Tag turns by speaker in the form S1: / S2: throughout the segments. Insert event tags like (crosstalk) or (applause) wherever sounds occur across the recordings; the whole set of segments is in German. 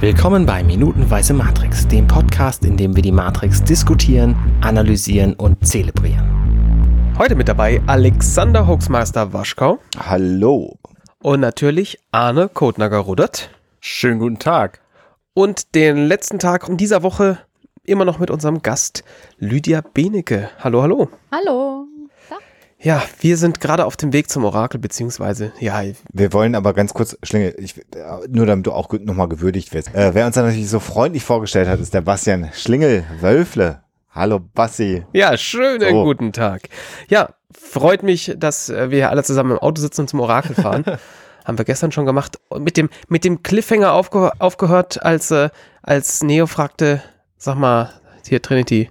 S1: Willkommen bei Minutenweise Matrix, dem Podcast, in dem wir die Matrix diskutieren, analysieren und zelebrieren.
S2: Heute mit dabei Alexander Hoaxmaster Waschkau
S3: Hallo.
S2: und natürlich Arne Kotnager-Rudert.
S4: Schönen guten Tag.
S2: Und den letzten Tag in dieser Woche immer noch mit unserem Gast Lydia Benecke. Hallo, hallo.
S5: Hallo.
S2: Ja, wir sind gerade auf dem Weg zum Orakel, beziehungsweise, ja,
S3: Wir wollen aber ganz kurz, Schlingel, ich, äh, nur damit du auch nochmal gewürdigt wirst. Äh, wer uns dann natürlich so freundlich vorgestellt hat, ist der Bastian Schlingel Wölfle. Hallo Basti.
S2: ja, schönen
S3: So.
S2: guten Tag. Ja, freut mich, dass äh, wir hier alle zusammen im Auto sitzen und zum Orakel fahren. (laughs) Haben wir gestern schon gemacht. Und mit dem, mit dem Cliffhanger aufge aufgehört, als, äh, als Neo fragte, sag mal, hier Trinity,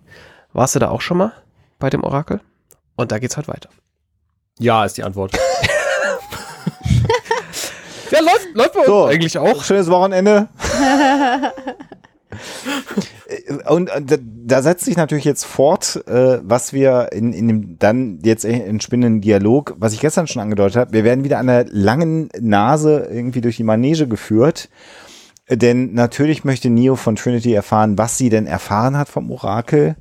S2: warst du da auch schon mal bei dem Orakel? Und da geht's heute weiter.
S4: Ja, ist die Antwort. (laughs)
S2: Ja, läuft, läuft bei uns
S3: So.
S2: eigentlich auch.
S3: Schönes Wochenende. (laughs) Und äh, da, setzt sich natürlich jetzt fort, äh, was wir in, in dem dann jetzt entspinnenden Dialog, was ich gestern schon angedeutet habe, wir werden wieder an einer langen Nase irgendwie durch die Manege geführt. Denn natürlich möchte Neo von Trinity erfahren, was sie denn erfahren hat vom Orakel.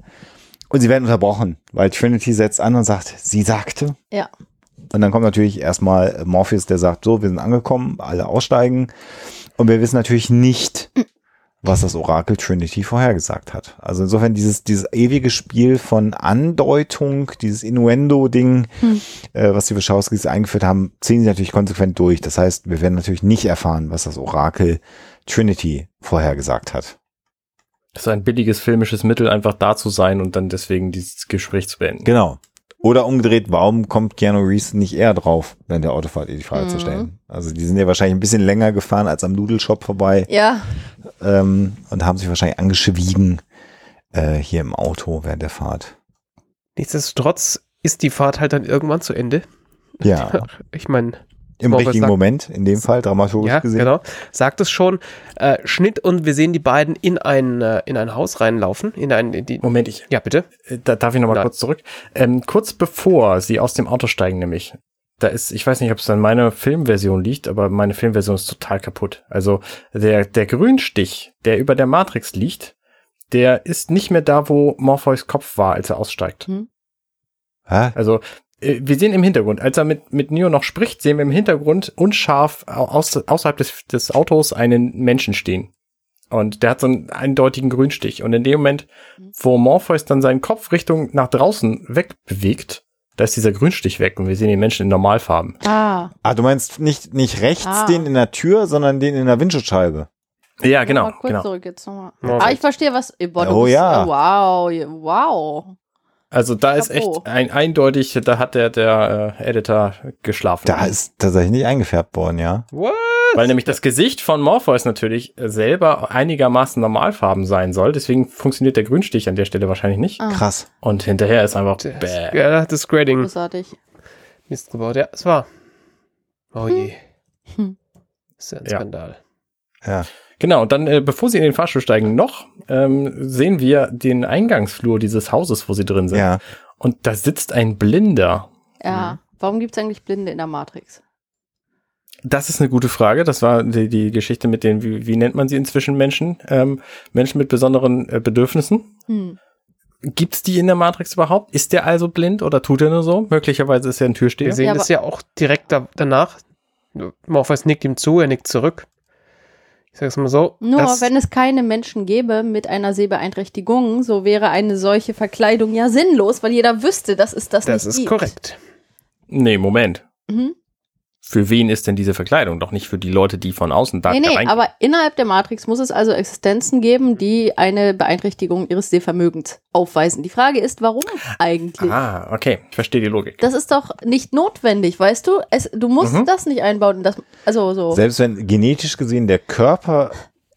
S3: Und sie werden unterbrochen, weil Trinity setzt an und sagt, sie sagte.
S5: Ja.
S3: Und dann kommt natürlich erstmal Morpheus, der sagt, so, wir sind angekommen, alle aussteigen. Und wir wissen natürlich nicht, was das Orakel Trinity vorhergesagt hat. Also insofern dieses, dieses ewige Spiel von Andeutung, dieses Innuendo-Ding, äh, was die Wachowskis eingeführt haben, ziehen sie natürlich konsequent durch. Das heißt, wir werden natürlich nicht erfahren, was das Orakel Trinity vorhergesagt hat.
S4: Das ist ein billiges filmisches Mittel, einfach da zu sein und dann deswegen dieses Gespräch zu beenden.
S3: Genau. Oder umgedreht, warum kommt Keanu Reeves nicht eher drauf, während der Autofahrt, die Frage zu stellen? Also die sind ja wahrscheinlich ein bisschen länger gefahren als am Nudelshop vorbei.
S5: Ja.
S3: ähm, und haben sich wahrscheinlich angeschwiegen äh, hier im Auto während der Fahrt.
S2: Nichtsdestotrotz ist die Fahrt halt dann irgendwann zu Ende.
S3: Ja, (laughs)
S2: Ich meine,
S3: im
S2: Morpheus
S3: richtigen
S2: sagt-
S3: Moment, in dem Fall, dramaturgisch
S2: ja,
S3: gesehen.
S2: genau, sagt es schon. Äh, Schnitt und wir sehen die beiden in ein, äh, in ein Haus reinlaufen. In ein, in die,
S4: Moment, ich,
S2: ja, bitte.
S4: äh, da darf ich nochmal kurz zurück. Ähm, kurz bevor sie aus dem Auto steigen, nämlich, da ist, ich weiß nicht, ob es an meiner Filmversion liegt, aber meine Filmversion ist total kaputt. Also der, der Grünstich, der über der Matrix liegt, der ist nicht mehr da, wo Morpheus Kopf war, als er aussteigt.
S3: Hä?
S4: Also wir sehen im Hintergrund, als er mit, mit Neo noch spricht, sehen wir im Hintergrund unscharf au- aus, außerhalb des, des Autos einen Menschen stehen. Und der hat so einen eindeutigen Grünstich. Und in dem Moment, wo Morpheus dann seinen Kopf Richtung nach draußen wegbewegt, da ist dieser Grünstich weg und wir sehen den Menschen in Normalfarben.
S5: Ah.
S3: Ah, du meinst nicht, nicht rechts
S5: Ah.
S3: den in der Tür, sondern den in der Windschutzscheibe.
S4: Ja, genau.
S5: Mal kurz
S4: genau.
S5: zurück jetzt nochmal.
S2: Ja.
S5: Ah, ich verstehe was. Boah, du
S3: Oh
S5: bist,
S3: ja.
S5: äh, Wow. ja, Wow.
S4: Also da ist echt
S5: Chapeau.
S4: ein eindeutig, da hat der, der äh, Editor geschlafen.
S3: Da ist tatsächlich nicht eingefärbt worden, ja.
S2: What?
S4: Weil nämlich das Gesicht von Morpheus natürlich selber einigermaßen Normalfarben sein soll. Deswegen funktioniert der Grünstich an der Stelle wahrscheinlich nicht.
S5: Ah.
S3: Krass.
S4: Und hinterher ist einfach
S2: Das,
S4: bäh.
S2: ja, das Grading
S5: Großartig.
S2: Mist gebaut. Ja, es war. Oh je.
S5: Hm.
S2: Das ist ja ein
S4: Ja.
S2: Skandal.
S3: Ja.
S4: Genau, und dann, äh, bevor sie in den Fahrstuhl steigen, noch ähm, sehen wir den Eingangsflur dieses Hauses, wo sie drin sind.
S3: Ja.
S4: Und da sitzt ein Blinder.
S5: Ja. Warum gibt es eigentlich Blinde in der Matrix?
S4: Das ist eine gute Frage. Das war die, die Geschichte mit den, wie, wie nennt man sie inzwischen Menschen? Ähm, Menschen mit besonderen äh, Bedürfnissen.
S5: Hm.
S4: Gibt's die in der Matrix überhaupt? Ist der also blind oder tut er nur so? Möglicherweise ist er ein Türsteher.
S2: Wir sehen
S5: Ja,
S2: das ja auch direkt da, danach. Morpheus nickt ihm zu, er nickt zurück. Ich sag's mal so.
S5: Nur
S2: das,
S5: wenn es keine Menschen gäbe mit einer Sehbeeinträchtigung, so wäre eine solche Verkleidung ja sinnlos, weil jeder wüsste, dass es das,
S2: das
S5: nicht
S2: ist
S5: gibt.
S2: korrekt.
S4: Nee, Moment.
S5: Mhm.
S4: Für wen ist denn diese Verkleidung? Doch nicht für die Leute, die von außen da
S5: Nee, nee,
S4: rein-
S5: aber innerhalb der Matrix muss es also Existenzen geben, die eine Beeinträchtigung ihres Sehvermögens aufweisen. Die Frage ist, warum eigentlich?
S4: Ah, okay. Ich verstehe die Logik.
S5: Das ist doch nicht notwendig, weißt du? Es, du musst
S4: Mhm.
S5: das nicht einbauen. in Das, also so.
S3: Selbst wenn genetisch gesehen der Körper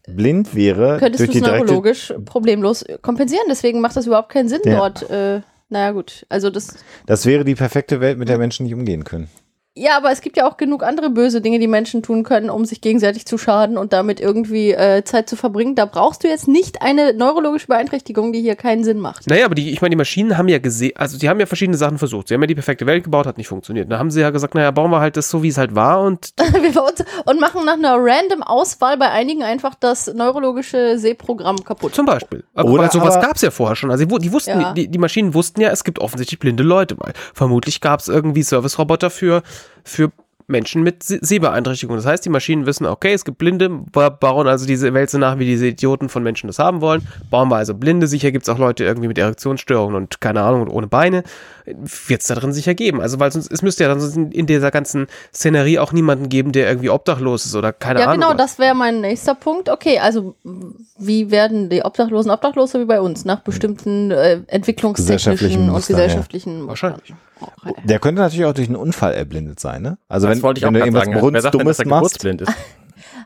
S3: blind wäre,
S5: Könntest du es neurologisch problemlos kompensieren. Deswegen macht das überhaupt keinen Sinn
S3: Ja.
S5: dort. Äh, naja, gut. Also das.
S3: Das wäre die perfekte Welt, mit der Menschen nicht umgehen können.
S5: Ja, aber es gibt ja auch genug andere böse Dinge, die Menschen tun können, um sich gegenseitig zu schaden und damit irgendwie äh, Zeit zu verbringen. Da brauchst du jetzt nicht eine neurologische Beeinträchtigung, die hier keinen Sinn macht.
S2: Naja, aber die, ich meine, die Maschinen haben ja gesehen, also die haben ja verschiedene Sachen versucht. Sie haben ja die perfekte Welt gebaut, hat nicht funktioniert. Da haben sie ja gesagt, naja, bauen wir halt das so, wie es halt war und (laughs)
S5: Wir bauen- und machen nach einer random Auswahl bei einigen einfach das neurologische Sehprogramm kaputt.
S2: zum Beispiel. Aber,
S3: Oder
S2: weil sowas
S3: aber-
S2: gab es ja vorher schon. Also die wussten,
S5: Ja.
S2: die, die Maschinen wussten ja, es gibt offensichtlich blinde Leute, weil vermutlich gab es irgendwie Service-Roboter für, für Menschen mit Se- Sehbeeinträchtigungen. Das heißt, die Maschinen wissen, okay, es gibt Blinde, ba- bauen also diese Welt so nach, wie diese Idioten von Menschen das haben wollen. Bauen wir also Blinde. Sicher gibt es auch Leute irgendwie mit Erektionsstörungen und keine Ahnung und ohne Beine. Wird es da drin sicher geben. Also, weil sonst, es müsste ja dann sonst in, in dieser ganzen Szenerie auch niemanden geben, der irgendwie obdachlos ist oder keine
S5: Ja,
S2: Ahnung.
S5: genau,
S2: was.
S5: das wäre mein nächster Punkt. Okay, also wie werden die Obdachlosen obdachlos so wie bei uns? Nach bestimmten äh, entwicklungstechnischen
S3: Gesellschaftlichen
S5: und
S3: Muster,
S5: gesellschaftlichen Mustern.
S2: Wahrscheinlich.
S5: Okay.
S3: Der könnte natürlich auch durch einen Unfall erblindet sein, ne? Also
S4: das
S3: wenn,
S4: wollte ich auch
S3: wenn du
S4: gerade
S3: irgendwas
S4: sagen. Wer
S3: Brunst
S4: sagt
S3: Dummes
S4: er
S3: machst,
S4: geburtsblind ist? (laughs)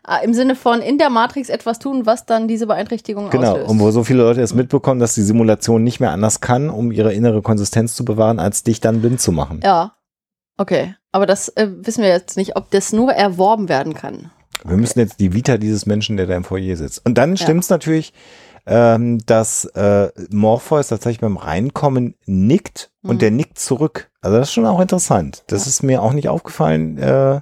S5: Ah, Im Sinne von in der Matrix etwas tun, was dann diese Beeinträchtigung
S3: genau,
S5: auslöst.
S3: und wo so viele Leute es mitbekommen, dass die Simulation nicht mehr anders kann, um ihre innere Konsistenz zu bewahren, als dich dann blind zu machen.
S5: Ja. Okay. Aber das äh, wissen wir jetzt nicht, ob das nur erworben werden kann.
S3: Wir müssen jetzt die Vita dieses Menschen, der da im Foyer sitzt. Und dann
S5: Ja.
S3: stimmt es natürlich, ähm, dass äh, Morpheus tatsächlich beim Reinkommen nickt und
S5: Mhm.
S3: der nickt zurück. Also das ist schon auch interessant. Das ist mir auch nicht aufgefallen. Äh,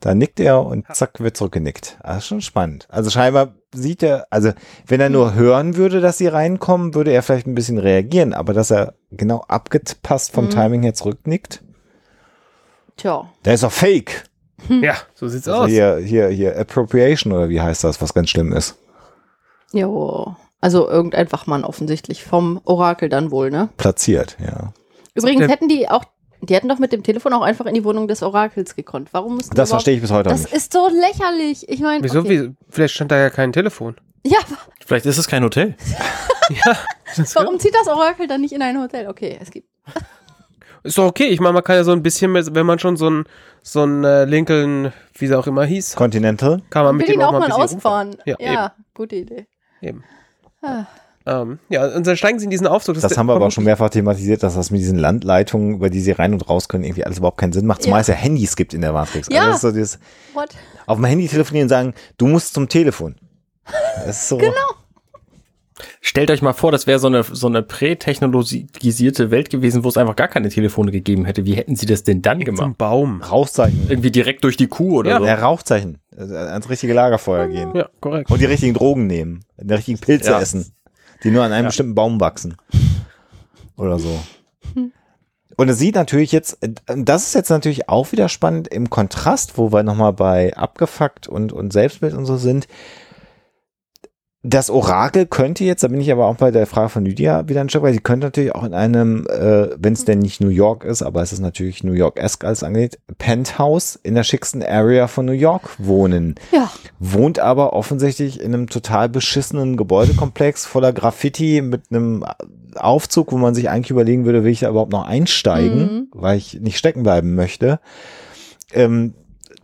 S3: da nickt er und zack, wird zurückgenickt. Das ist schon spannend. Also scheinbar sieht er, also wenn er nur hören würde, dass sie reinkommen, würde er vielleicht ein bisschen reagieren, aber dass er genau abgepasst vom
S5: Mhm.
S3: Timing her zurücknickt,
S5: Tja.
S3: der ist doch fake.
S2: Ja, so sieht's
S3: Also
S2: aus.
S3: hier, hier, hier, Appropriation oder wie heißt das, was ganz schlimm ist.
S5: Jo. Also irgendein Wachmann offensichtlich vom Orakel dann wohl, ne?
S3: Platziert, ja.
S5: Übrigens
S2: der-
S5: hätten die auch, die hätten doch mit dem Telefon auch einfach in die Wohnung des Orakels gekonnt. Warum müssen
S3: Das verstehe ich bis heute
S5: Das
S3: nicht.
S5: ist so lächerlich. Ich meine,
S2: Wieso?
S5: okay.
S2: Wie, vielleicht stand da ja kein Telefon.
S5: Ja, aber
S4: Vielleicht ist es kein Hotel. (laughs)
S2: Ja. das
S5: warum zieht das Orakel dann nicht in ein Hotel? Okay, es gibt.
S2: Ist doch okay. Ich meine, man kann ja so ein bisschen, mit, wenn man schon so ein, so ein äh, Lincoln, wie sie auch immer hieß,
S3: Continental?
S2: kann man mit
S5: will
S2: dem
S5: ihn
S2: auch
S5: auch
S2: mal ein bisschen
S5: ausfahren.
S2: Ja,
S5: Ja, gute Idee.
S2: Eben.
S5: Ah.
S2: Ähm, ja, und dann steigen sie in diesen Aufzug.
S3: Das haben wir aber auch schon mehrfach thematisiert, dass das mit diesen Landleitungen, über die sie rein und raus können, irgendwie alles überhaupt keinen Sinn macht. Zumal
S5: Ja.
S3: es ja Handys gibt in der Matrix.
S5: Ja.
S3: Also das ist so dieses,
S5: What?
S3: auf dem Handy telefonieren und sagen, du musst zum Telefon. Das ist so.
S5: Genau.
S4: Stellt euch mal vor, das wäre so eine, so eine prätechnologisierte Welt gewesen, wo es einfach gar keine Telefone gegeben hätte. Wie hätten sie das denn dann
S2: Zum
S4: gemacht?
S2: Baum.
S3: Rauchzeichen.
S4: Irgendwie direkt durch die Kuh oder
S2: Ja.
S4: so?
S3: Ja, Rauchzeichen. Also ans richtige Lagerfeuer gehen.
S2: Ja, korrekt.
S3: Und die richtigen Drogen nehmen. Die richtigen Pilze
S4: Ja.
S3: essen. Die nur an einem
S4: Ja.
S3: bestimmten Baum wachsen. Oder so. Und es sieht natürlich jetzt, das ist jetzt natürlich auch wieder spannend im Kontrast, wo wir nochmal bei abgefuckt und, und Selbstbild und so sind. Das Orakel könnte jetzt, da bin ich aber auch bei der Frage von Lydia wieder ein Stück weit, sie könnte natürlich auch in einem, äh, wenn es denn nicht New York ist, aber es ist natürlich New York-esque als angeht, Penthouse in der schicksten Area von New York wohnen
S5: Ja.
S3: wohnt aber offensichtlich in einem total beschissenen Gebäudekomplex voller Graffiti mit einem Aufzug, wo man sich eigentlich überlegen würde, will ich da überhaupt noch einsteigen,
S5: Mhm.
S3: weil ich nicht stecken bleiben möchte. Ähm,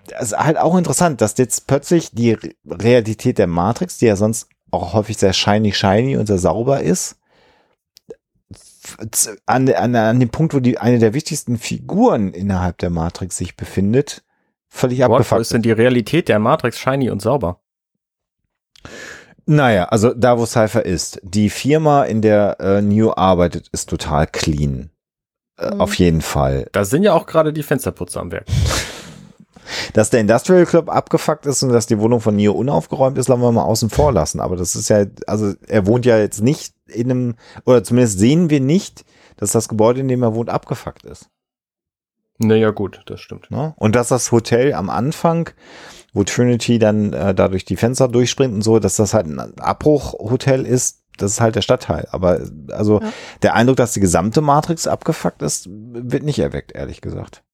S3: das ist halt auch interessant, dass jetzt plötzlich die Re- Realität der Matrix, die ja sonst auch häufig sehr shiny, shiny und sehr sauber ist, an, an, an dem Punkt, wo die eine der wichtigsten Figuren innerhalb der Matrix sich befindet, völlig
S4: What, wo
S3: abgefuckt
S4: ist denn die Realität der Matrix shiny und sauber?
S3: Naja, also da, wo Cypher ist. Die Firma, in der äh, Neo arbeitet, ist total clean. Äh,
S5: Mhm.
S3: Auf jeden Fall.
S4: Da sind ja auch gerade die Fensterputzer am Werk. (laughs)
S3: Dass der Industrial Club abgefuckt ist und dass die Wohnung von Neo unaufgeräumt ist, lassen wir mal außen vor lassen. Aber das ist ja, also er wohnt ja jetzt nicht in einem, oder zumindest sehen wir nicht, dass das Gebäude, in dem er wohnt, abgefuckt ist.
S4: Naja, gut, das stimmt.
S3: Ne? Und dass das Hotel am Anfang, wo Trinity dann äh, da durch die Fenster durchspringt und so, dass das halt ein Abbruchhotel ist, das ist halt der Stadtteil. Aber also
S5: Ja.
S3: der Eindruck, dass die gesamte Matrix abgefuckt ist, wird nicht erweckt, ehrlich gesagt.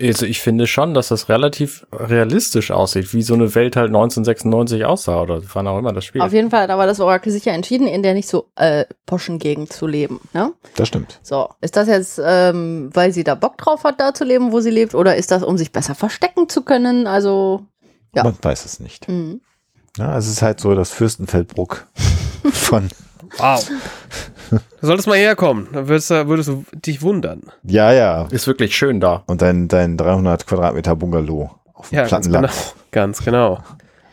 S4: Also ich finde schon, dass das relativ realistisch aussieht, wie so eine Welt halt 1996 aussah oder wann auch immer das Spiel.
S5: Auf jeden Fall hat aber das Orakel sich ja entschieden, in der nicht so äh, poschen Gegend zu leben. Ne?
S3: Das stimmt.
S5: So, ist das jetzt, ähm, weil sie da Bock drauf hat, da zu leben, wo sie lebt, oder ist das, um sich besser verstecken zu können? Also, Ja.
S3: Man weiß es nicht.
S5: mh.
S3: Ja, es ist halt so das Fürstenfeldbruck (laughs) von,
S2: Wow. Du solltest mal herkommen, dann würdest du, würdest du dich wundern.
S3: Ja, ja.
S4: Ist wirklich schön da.
S3: Und dein, dein 300 Quadratmeter Bungalow auf dem
S2: Ja, ganz
S3: Plattenland
S2: genau. Ganz genau.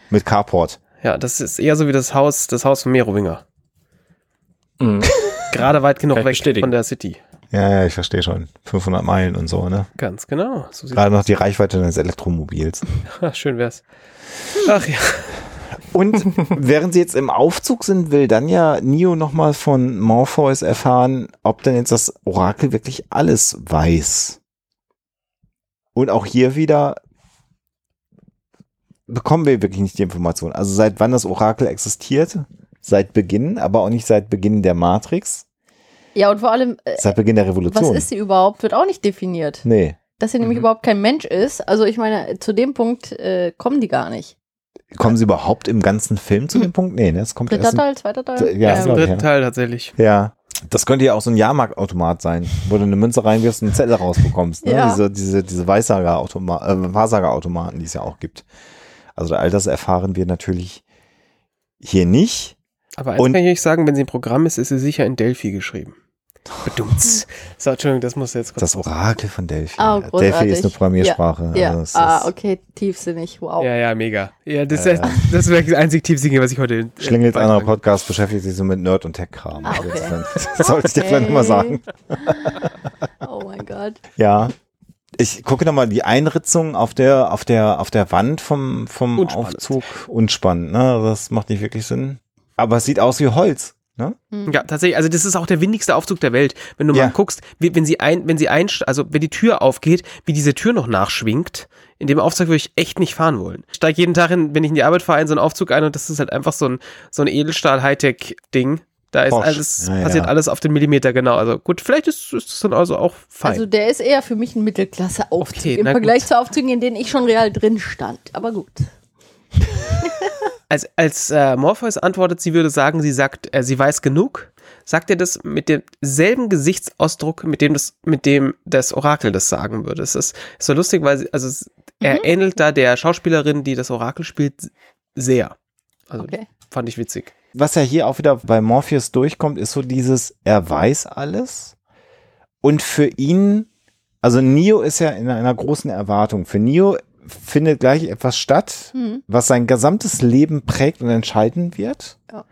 S3: mit Carport.
S2: Ja, das ist eher so wie das Haus, das Haus von Merowinger.
S4: Mhm. (laughs)
S2: Gerade weit genug weg
S4: bestätigen.
S2: von der City.
S3: Ja, ja, ich verstehe schon. 500 Meilen und so, ne?
S2: Ganz genau. So
S3: Gerade noch die Reichweite deines Elektromobils. (laughs)
S2: Schön wär's. Ach ja.
S3: Und während sie jetzt im Aufzug sind, will dann ja Neo nochmal von Morpheus erfahren, ob denn jetzt das Orakel wirklich alles weiß. Und auch hier wieder bekommen wir wirklich nicht die Information. Also seit wann das Orakel existiert, seit Beginn, aber auch nicht seit Beginn der Matrix,
S5: Ja, und vor allem, äh,
S3: seit Beginn der
S5: was
S3: Revolution.
S5: ist sie überhaupt, wird auch nicht definiert.
S3: nee.
S5: Dass sie nämlich
S2: Mhm.
S5: überhaupt kein Mensch ist. Also ich meine, zu dem Punkt äh, kommen die gar nicht.
S3: Kommen sie überhaupt im ganzen Film zu dem Punkt? Nee, ne? Das kommt
S5: Dritter
S3: erst.
S5: Teil, zweiter Teil?
S3: Ja,
S2: Ja, dritten. Teil tatsächlich.
S3: Ja. Das könnte ja auch so ein Jahrmarktautomat sein, wo du eine Münze reinwirfst und einen Zettel rausbekommst. Ne?
S5: Ja.
S3: Diese, diese, diese Weissagerautomaten, äh, Wahrsagerautomaten, die es ja auch gibt. Also all das erfahren wir natürlich hier nicht.
S2: Aber eins
S3: Und-
S2: kann ich euch sagen, wenn sie im Programm ist, ist sie sicher in Delphi geschrieben. Bedumts. So, Entschuldigung, das muss jetzt kurz.
S3: Das Orakel von Delphi.
S5: Oh,
S3: Delphi
S5: großartig.
S3: ist eine Programmiersprache.
S5: Ja,
S3: Also es
S5: ah,
S3: ist-
S5: okay, tiefsinnig, wow.
S2: Ja, ja, mega. Ja, das,
S3: Ja,
S2: ist
S3: ja.
S2: das ist wirklich das einzig Tiefsinnige, was ich heute. äh,
S3: anderer
S2: kann.
S3: Podcast beschäftigt sich so mit Nerd- und Tech-Kram.
S5: Ah,
S3: Also
S5: okay.
S3: Das (laughs) sollte ich dir vielleicht nochmal sagen. (laughs)
S5: Oh mein Gott.
S3: Ja. Ich gucke nochmal die Einritzung auf der, auf der, auf der Wand vom, vom
S2: Unspannend.
S3: Aufzug. Unspannend, ne? Das macht nicht wirklich Sinn. Aber es sieht aus wie Holz, ne?
S2: Ja, tatsächlich. Also das ist auch der windigste Aufzug der Welt. Wenn du
S3: Ja.
S2: mal guckst, wie, wenn sie ein, wenn sie ein, also wenn die Tür aufgeht, wie diese Tür noch nachschwingt. In dem Aufzug würde ich echt nicht fahren wollen. Ich steige jeden Tag, in, wenn ich in die Arbeit fahre, in so einen Aufzug ein und das ist halt einfach so ein, so ein Edelstahl-Hightech-Ding. Da ist
S3: Porsche.
S2: alles,
S3: Ja, ja.
S2: passiert alles auf den Millimeter genau. Also gut, vielleicht ist, ist es dann also auch fein.
S5: Also der ist eher für mich ein Mittelklasse-Aufzug
S2: Okay,
S5: im Vergleich
S2: gut.
S5: zu Aufzügen, in denen ich schon real drin stand. Aber gut. (laughs)
S2: als, als äh, Morpheus antwortet, sie würde sagen, sie sagt, äh, sie weiß genug, sagt er das mit demselben Gesichtsausdruck, mit dem das, mit dem das Orakel das sagen würde. Es ist, ist so lustig, weil sie, also es- er
S5: Mhm.
S2: ähnelt da der Schauspielerin, die das Orakel spielt, sehr. Also
S5: Okay.
S2: fand ich witzig.
S3: Was ja hier auch wieder bei Morpheus durchkommt, ist so dieses, er weiß alles. Und für ihn, also Neo ist ja in einer großen Erwartung. Für Neo findet gleich etwas statt,
S5: Mhm.
S3: was sein gesamtes Leben prägt und entscheiden wird.
S5: Ja.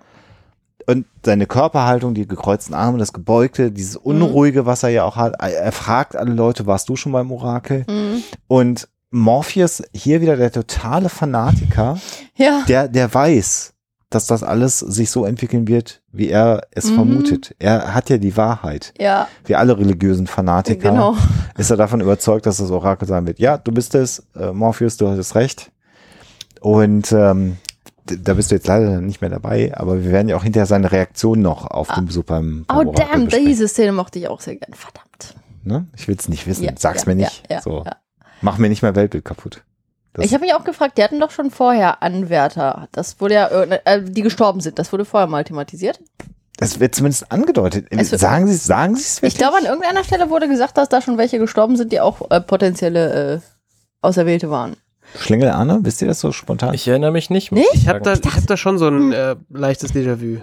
S3: Und seine Körperhaltung, die gekreuzten Arme, das Gebeugte, dieses Unruhige, was er ja auch hat. Er fragt alle Leute, warst du schon beim Orakel?
S5: Mhm.
S3: Und Morpheus, hier wieder der totale Fanatiker,
S5: Ja.
S3: der, der weiß, dass das alles sich so entwickeln wird, wie er es
S5: Mhm.
S3: vermutet. Er hat ja die Wahrheit.
S5: Ja,
S3: Wie alle religiösen Fanatiker
S5: genau. (laughs)
S3: ist er davon überzeugt, dass das Orakel sein wird. Ja, du bist es, äh, Morpheus, du hattest recht. Und ähm, da bist du jetzt leider nicht mehr dabei, aber wir werden ja auch hinterher seine Reaktion noch auf den Besuch beim, beim
S5: Oh,
S3: Orakel
S5: damn,
S3: besprechen.
S5: diese Szene mochte ich auch sehr gern. Verdammt.
S3: Ne? Ich will es nicht wissen.
S5: Ja,
S3: Sag's
S5: ja,
S3: mir nicht.
S5: Ja,
S3: so.
S5: ja.
S3: Mach mir nicht mein Weltbild kaputt. Das-
S5: Ich habe mich auch gefragt, die hatten doch schon vorher Anwärter. Das wurde ja, äh, äh, die gestorben sind. Das wurde vorher mal thematisiert.
S3: Das wird zumindest angedeutet.
S5: Es
S3: sagen Sie es, sagen Sie es
S5: Ich glaube, an irgendeiner Stelle wurde gesagt, dass da schon welche gestorben sind, die auch äh, potenzielle äh, Auserwählte waren.
S3: Schlingel Arne, wisst ihr das so spontan? Ich,
S4: Ich erinnere mich nicht. muss
S5: Nicht?
S2: Ich habe da, ich hab da schon so
S5: Hm.
S2: ein äh, leichtes Déjà-vu.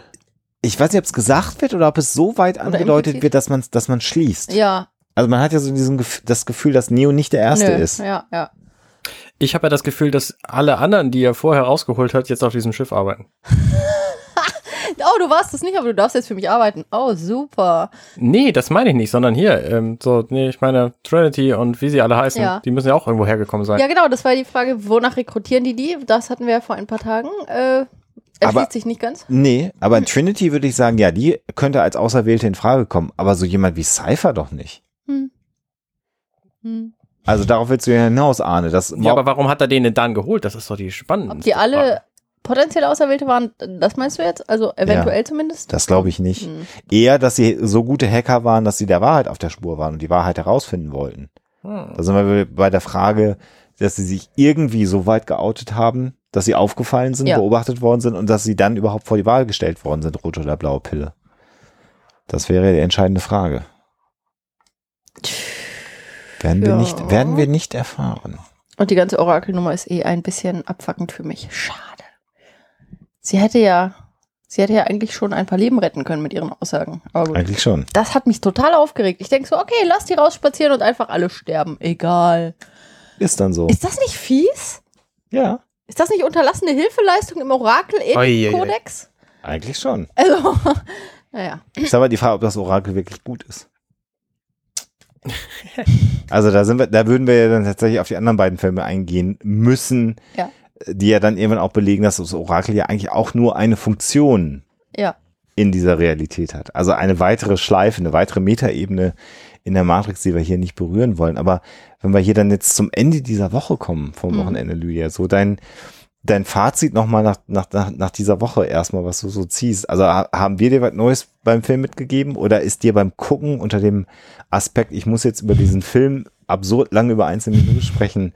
S3: weiß nicht, ob es gesagt wird oder ob es so weit angedeutet
S5: implizit.
S3: wird, dass man dass man schließt.
S5: Ja,
S3: Also man hat ja so diesen das Gefühl, dass Neo nicht der Erste
S5: nö,
S3: ist.
S5: Ja, ja.
S4: Ich habe ja das Gefühl, dass alle anderen, die er vorher rausgeholt hat, jetzt auf diesem Schiff arbeiten. (laughs)
S5: Oh, du warst es nicht, aber du darfst jetzt für mich arbeiten. Oh, super.
S4: Nee, das meine ich nicht, sondern hier, ähm, so, nee, ich meine Trinity und wie sie alle heißen,
S5: Ja.
S4: die müssen ja auch irgendwo hergekommen sein.
S5: Ja, genau, das war die Frage, wonach rekrutieren die die? Das hatten wir ja vor ein paar Tagen. Äh,
S3: Aber-
S5: erschließt sich nicht ganz.
S3: Nee, aber in Trinity würde ich sagen, ja, die könnte als Auserwählte in Frage kommen, aber so jemand wie Cypher doch nicht.
S5: Hm. Hm.
S3: Also darauf willst du ja hinaus, Arne. Das
S4: Ja, aber warum hat er den denn dann geholt? Das ist doch die spannende
S5: Ob die alle potenzielle Auserwählte waren, das meinst du jetzt? Also eventuell zumindest?
S3: das glaube ich nicht.
S5: Hm.
S3: Eher, dass sie so gute Hacker waren, dass sie der Wahrheit auf der Spur waren und die Wahrheit herausfinden wollten.
S4: Hm.
S3: Da sind wir bei der Frage, dass sie sich irgendwie so weit geoutet haben, dass sie aufgefallen sind,
S5: Ja.
S3: beobachtet worden sind und dass sie dann überhaupt vor die Wahl gestellt worden sind, rote oder blaue Pille. Das wäre die entscheidende Frage. Werden wir
S5: Ja.
S3: nicht, werden wir nicht erfahren.
S5: Und die ganze Orakelnummer ist eh ein bisschen abfuckend für mich. Schade. Sie hätte ja Sie hätte ja eigentlich schon ein paar Leben retten können mit ihren Aussagen. Aber gut.
S3: Eigentlich schon.
S5: Das hat mich total aufgeregt. Ich denke so, okay, lass die rausspazieren und einfach alle sterben. Egal.
S3: Ist dann so.
S5: Ist das nicht fies?
S3: Ja,
S5: Ist das nicht unterlassene Hilfeleistung im Orakel-Ethik-Kodex?
S3: eigentlich schon.
S5: Also, (laughs) naja.
S3: Ich sag mal die Frage, ob das Orakel wirklich gut ist. (laughs) Also da sind wir, da würden wir ja dann tatsächlich auf die anderen beiden Filme eingehen müssen,
S5: Ja.
S3: die ja dann irgendwann auch belegen, dass das Orakel ja eigentlich auch nur eine Funktion
S5: Ja.
S3: in dieser Realität hat. Also eine weitere Schleife, eine weitere Metaebene in der Matrix, die wir hier nicht berühren wollen. Aber wenn wir hier dann jetzt zum Ende dieser Woche kommen, vom
S5: Mhm.
S3: Wochenende, Lydia, so dein, dein Fazit nochmal nach, nach, nach, nach dieser Woche erstmal, was du so ziehst. Also ha- haben wir dir was Neues beim Film mitgegeben oder ist dir beim Gucken unter dem Aspekt, ich muss jetzt über diesen Film absurd lange über einzelne Minuten sprechen,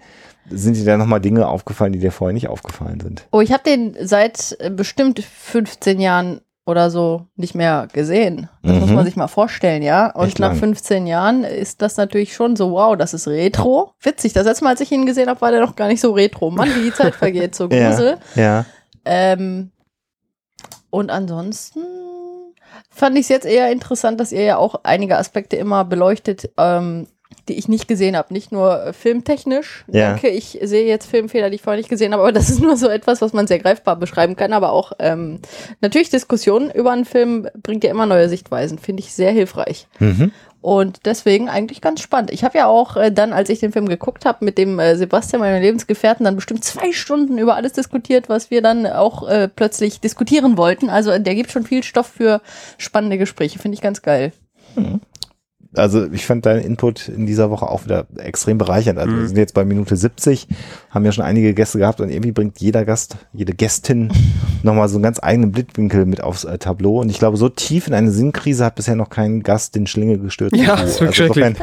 S3: sind dir da nochmal Dinge aufgefallen, die dir vorher nicht aufgefallen sind?
S5: Oh, ich habe den seit äh, bestimmt 15 Jahren oder so nicht mehr gesehen. Das
S3: Mhm.
S5: muss man sich mal vorstellen, ja. Und
S3: Echt
S5: nach
S3: lang.
S5: 15 Jahren ist das natürlich schon so, wow, das ist Retro. Witzig, das letzte Mal, als ich ihn gesehen habe, war der noch gar nicht so Retro. Mann, wie die Zeit (laughs) vergeht, so Grusel.
S3: Ja.
S5: Ähm, und ansonsten fand ich es jetzt eher interessant, dass ihr ja auch einige Aspekte immer beleuchtet, ähm, die ich nicht gesehen habe. Nicht nur äh, filmtechnisch.
S3: Ja.
S5: Danke, ich sehe jetzt Filmfehler, die ich vorher nicht gesehen habe, aber (laughs) das ist nur so etwas, was man sehr greifbar beschreiben kann. Aber auch ähm, natürlich Diskussionen über einen Film bringt ja immer neue Sichtweisen. Finde ich sehr hilfreich.
S3: Mhm.
S5: Und deswegen eigentlich ganz spannend. Ich habe ja auch äh, dann, als ich den Film geguckt habe, mit dem äh, Sebastian, meinem Lebensgefährten, dann bestimmt zwei Stunden über alles diskutiert, was wir dann auch äh, plötzlich diskutieren wollten. Also der gibt schon viel Stoff für spannende Gespräche. Finde ich ganz geil.
S3: Also ich fand deinen Input in dieser Woche auch wieder extrem bereichernd. Also wir sind jetzt bei Minute 70, haben ja schon einige Gäste gehabt und irgendwie bringt jeder Gast, jede Gästin (laughs) nochmal so einen ganz eigenen Blickwinkel mit aufs äh, Tableau. Und ich glaube, so tief in eine Sinnkrise hat bisher noch kein Gast den Schlinge gestürzt.
S4: Ja, das ist wirklich
S3: insofern,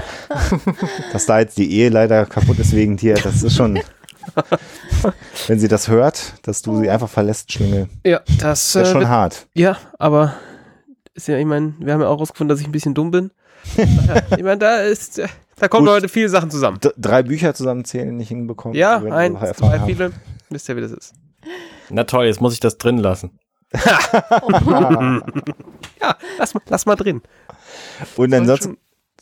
S3: (laughs) dass da jetzt die Ehe leider kaputt ist wegen dir, das ist schon, (laughs) wenn sie das hört, dass du sie einfach verlässt, Schlinge,
S2: Ja, das,
S3: das ist
S2: äh,
S3: schon
S2: wird-
S3: hart.
S2: ja, aber ist ja, ich meine, wir haben ja auch rausgefunden, dass ich ein bisschen dumm bin. Ich meine, da ist, da kommen
S3: Gut.
S2: heute viele Sachen zusammen.
S3: D drei Bücher zusammenzählen nicht hinbekommen.
S2: Ja,
S3: erfahren
S2: zwei,
S3: haben.
S2: viele. Wisst ihr, wie das ist.
S4: Na toll, jetzt muss ich das drin lassen. (laughs)
S2: Ja, lass, mal- lass mal drin.
S3: Und ansonsten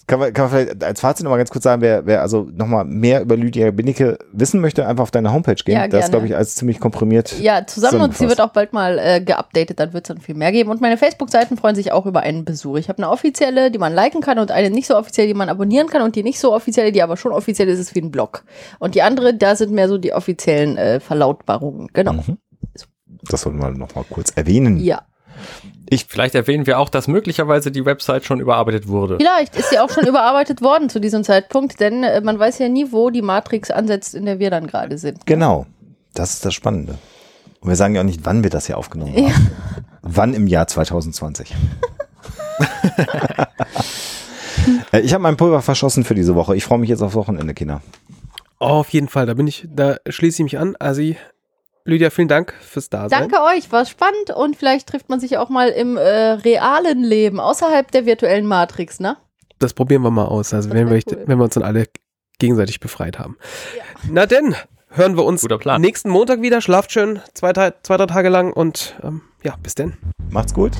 S3: kann man, kann man vielleicht als Fazit nochmal ganz kurz sagen, wer, wer also nochmal mehr über Lydia Binnecke wissen möchte, einfach auf deine Homepage gehen.
S5: Ja,
S3: das glaube ich, alles ziemlich komprimiert.
S5: Ja, zusammen und sie wird auch bald mal äh, geupdatet, dann wird es dann viel mehr geben. Und meine Facebook-Seiten freuen sich auch über einen Besuch. Ich habe eine offizielle, die man liken kann und eine nicht so offizielle, die man abonnieren kann und die nicht so offizielle, die aber schon offiziell ist, ist wie ein Blog. Und die andere, da sind mehr so die offiziellen äh, Verlautbarungen. Genau.
S3: Mhm. Das sollten wir nochmal kurz erwähnen.
S5: Ja.
S4: Vielleicht erwähnen wir auch, dass möglicherweise die Website schon überarbeitet wurde.
S5: Vielleicht ist sie auch schon (laughs) überarbeitet worden zu diesem Zeitpunkt, denn äh, man weiß ja nie, wo die Matrix ansetzt, in der wir dann gerade sind.
S3: Genau. Das ist das Spannende. Und wir sagen ja auch nicht, wann wir das hier aufgenommen
S5: Ja.
S3: haben. Wann im Jahr 2020. (laughs) Äh, ich habe mein Pulver verschossen für diese Woche. Ich freue mich jetzt aufs Wochenende, Kinder.
S2: Oh, auf jeden Fall, da bin ich, da schließe ich mich an. Also, Lydia, vielen Dank fürs Dasein.
S5: Danke euch, war spannend und vielleicht trifft man sich auch mal im äh, realen Leben, außerhalb der virtuellen Matrix, ne?
S2: Das probieren wir mal aus. Also, wenn wir,
S5: cool.
S2: wenn wir uns dann alle gegenseitig befreit haben. Na denn, hören wir uns nächsten Montag wieder. Schlaft schön, zwei, drei- zwei drei Tage lang und ähm, ja, bis denn.
S3: Macht's gut.